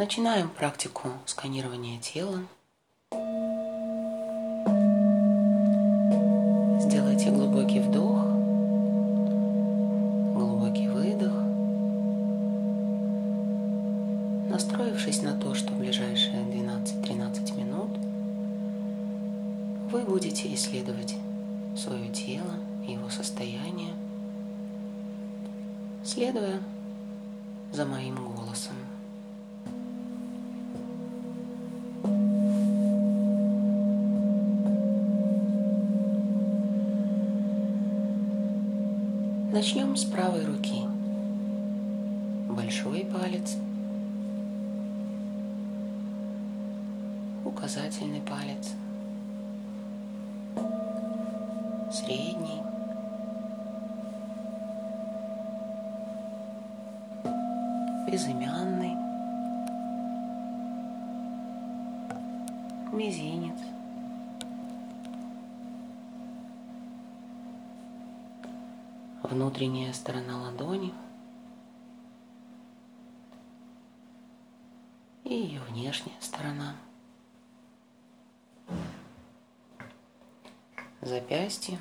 Начинаем практику сканирования тела. Сделайте глубокий вдох, глубокий выдох, настроившись на то, что в ближайшие 12-13 минут вы будете исследовать свое тело его состояние, следуя за моим голосом. Начнем с правой руки. Большой палец, указательный палец, средний, безымянный, мизинец, внутренняя сторона ладони и ее внешняя сторона. Запястье.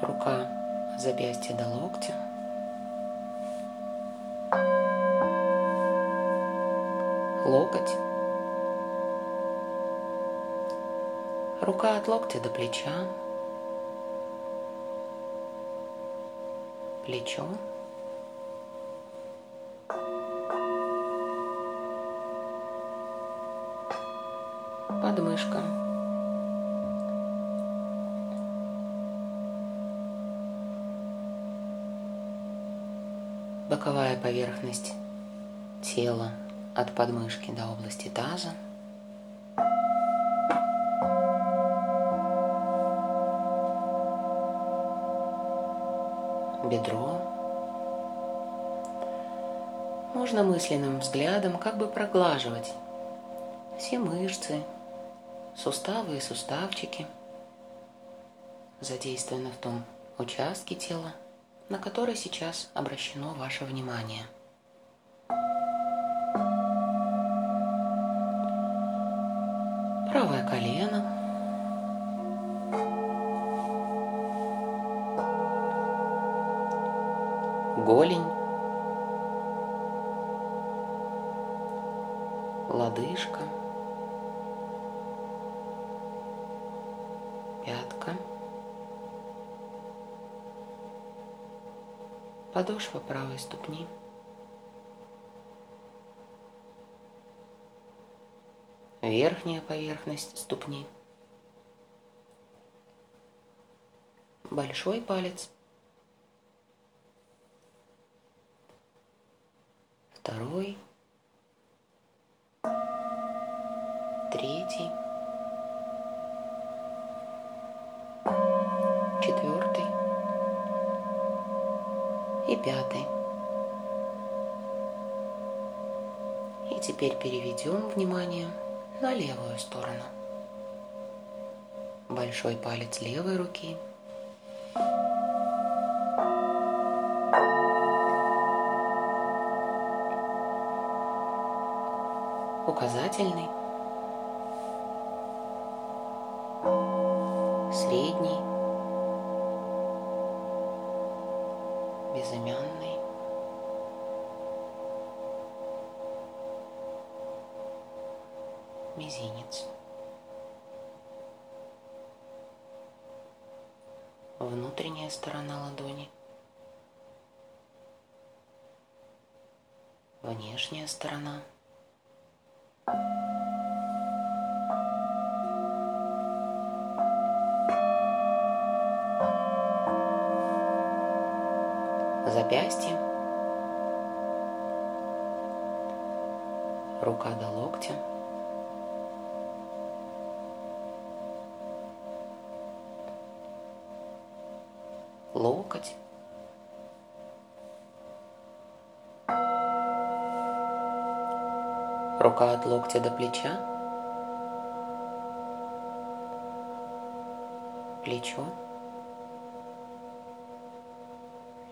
Рука запястье до локтя. Локоть. Рука от локтя до плеча. Плечо. Подмышка. Боковая поверхность тела от подмышки до области таза. Бедро. Можно мысленным взглядом как бы проглаживать все мышцы, суставы и суставчики, задействованы в том участке тела, на который сейчас обращено ваше внимание. Правое колено – голень, лодыжка, пятка, подошва правой ступни, верхняя поверхность ступни, большой палец – второй, третий, четвертый и пятый. И теперь переведем внимание на левую сторону. Большой палец левой руки – указательный, средний, безымянный, мизинец. Внутренняя сторона ладони. Внешняя сторона – запястье, рука до локтя. Рука от локтя до плеча. Плечо.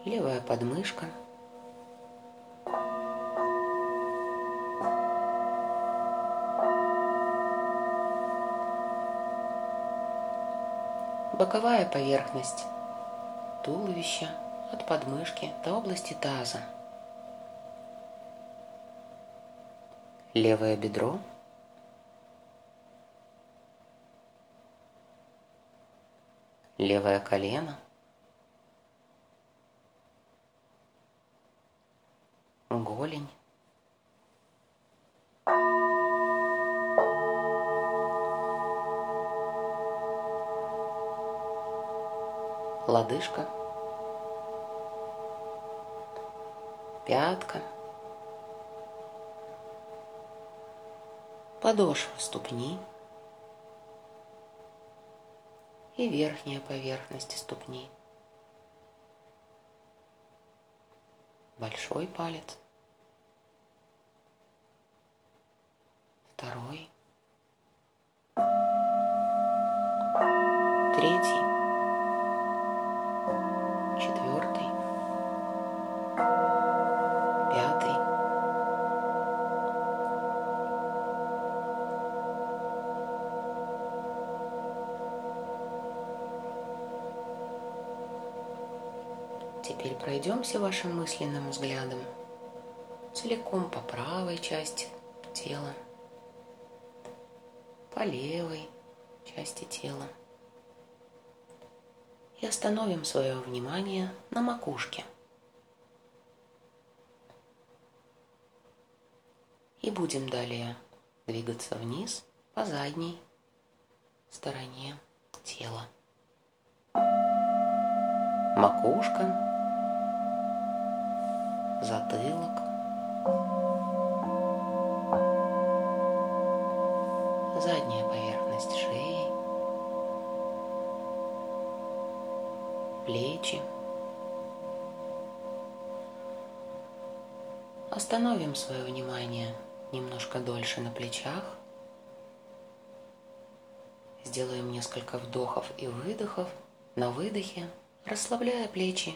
левая подмышка, боковая поверхность туловища от подмышки до области таза, левое бедро, левое колено, голень, лодыжка, пятка, подошва ступни. И верхняя поверхность ступни. Большой палец, второй, третий, четвертый, пройдемся вашим мысленным взглядом целиком по правой части тела, по левой части тела и остановим свое внимание на макушке. И будем далее двигаться вниз по задней стороне тела. Макушка, затылок, задняя поверхность шеи, плечи. Остановим свое внимание немножко дольше на плечах. Сделаем несколько вдохов и выдохов. На выдохе, расслабляя плечи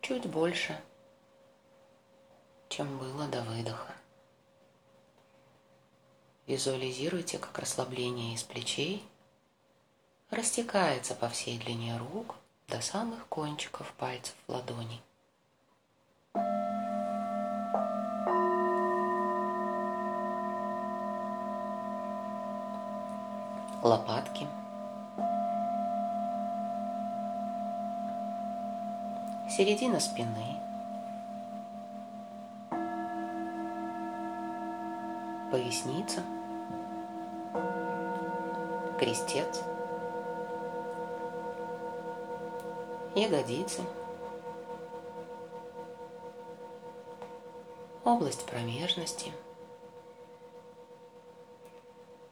чуть больше, чем было до выдоха. Визуализируйте, как расслабление из плечей растекается по всей длине рук до самых кончиков пальцев ладоней. Лопатки. Середина спины. Поясница. Крестец. ягодицы, область промежности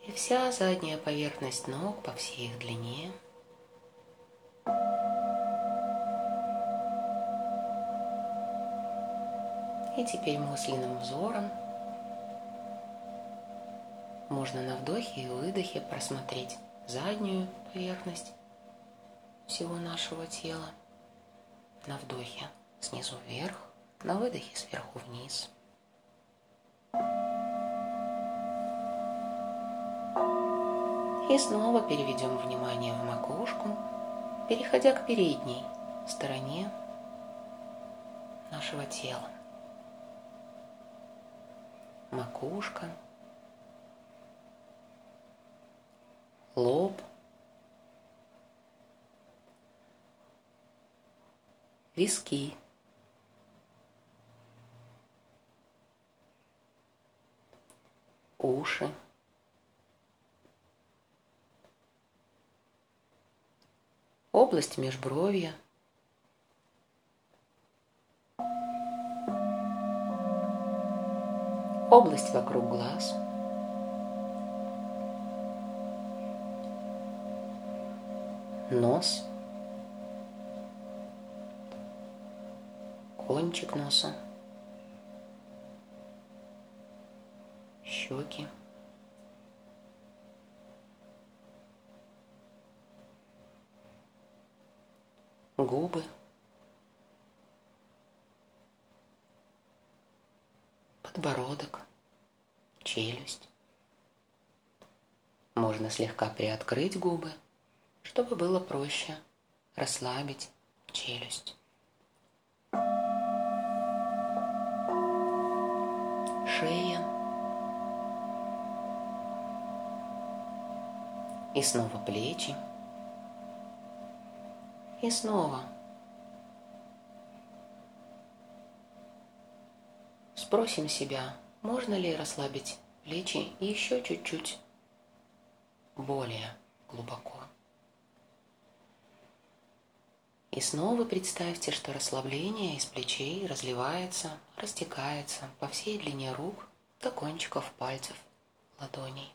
и вся задняя поверхность ног по всей их длине. И теперь мысленным взором можно на вдохе и выдохе просмотреть заднюю поверхность всего нашего тела. На вдохе снизу вверх, на выдохе сверху вниз. И снова переведем внимание в макушку, переходя к передней стороне нашего тела. Макушка, лоб – виски, уши, область межбровья, область вокруг глаз, нос, кончик носа, щеки. губы, подбородок, челюсть. Можно слегка приоткрыть губы чтобы было проще расслабить челюсть. Шея. И снова плечи. И снова. Спросим себя, можно ли расслабить плечи еще чуть-чуть более глубоко. И снова представьте, что расслабление из плечей разливается, растекается по всей длине рук до кончиков пальцев ладоней.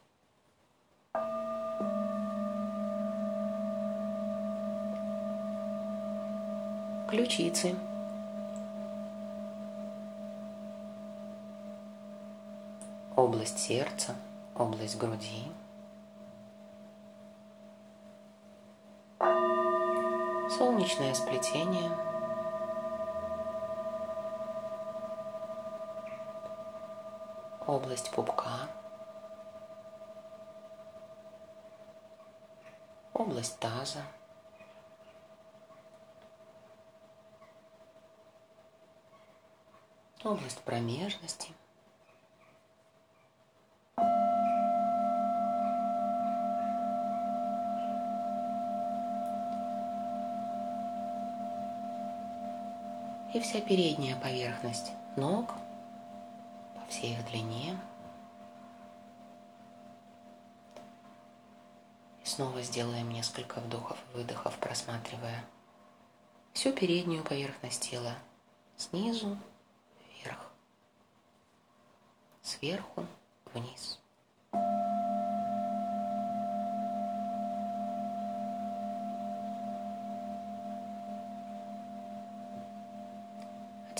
Ключицы. Область сердца, область груди – солнечное сплетение. Область пупка. Область таза. Область промежности – и вся передняя поверхность ног по всей их длине. И снова сделаем несколько вдохов и выдохов, просматривая всю переднюю поверхность тела снизу вверх, сверху вниз.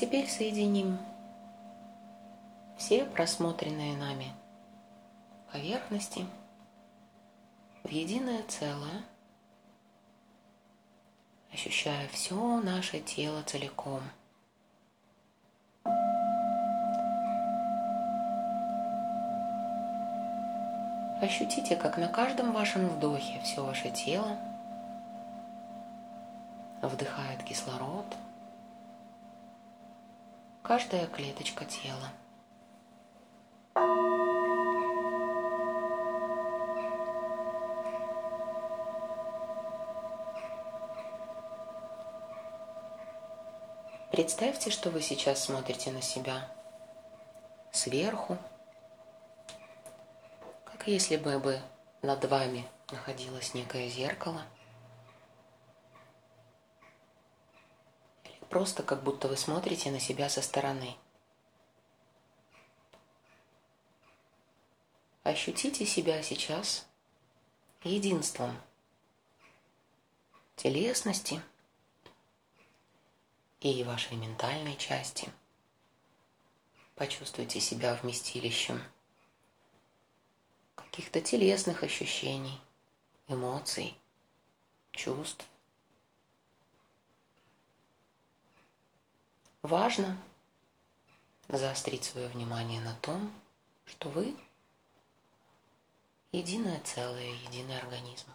Теперь соединим все просмотренные нами поверхности в единое целое, ощущая все наше тело целиком. Ощутите, как на каждом вашем вдохе все ваше тело вдыхает кислород – каждая клеточка тела. Представьте, что вы сейчас смотрите на себя. Сверху, как если бы, над вами находилось некое зеркало – Просто как будто вы смотрите на себя со стороны. Ощутите себя сейчас единством телесности и вашей ментальной части. Почувствуйте себя вместилищем каких-то телесных ощущений, эмоций, чувств. Важно заострить свое внимание на том, что вы единое целое, единый организм.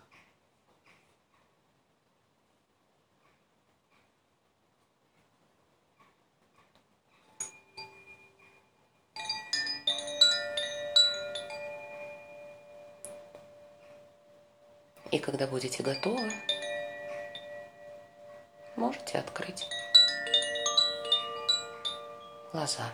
И когда будете готовы, можете открыть 辣啥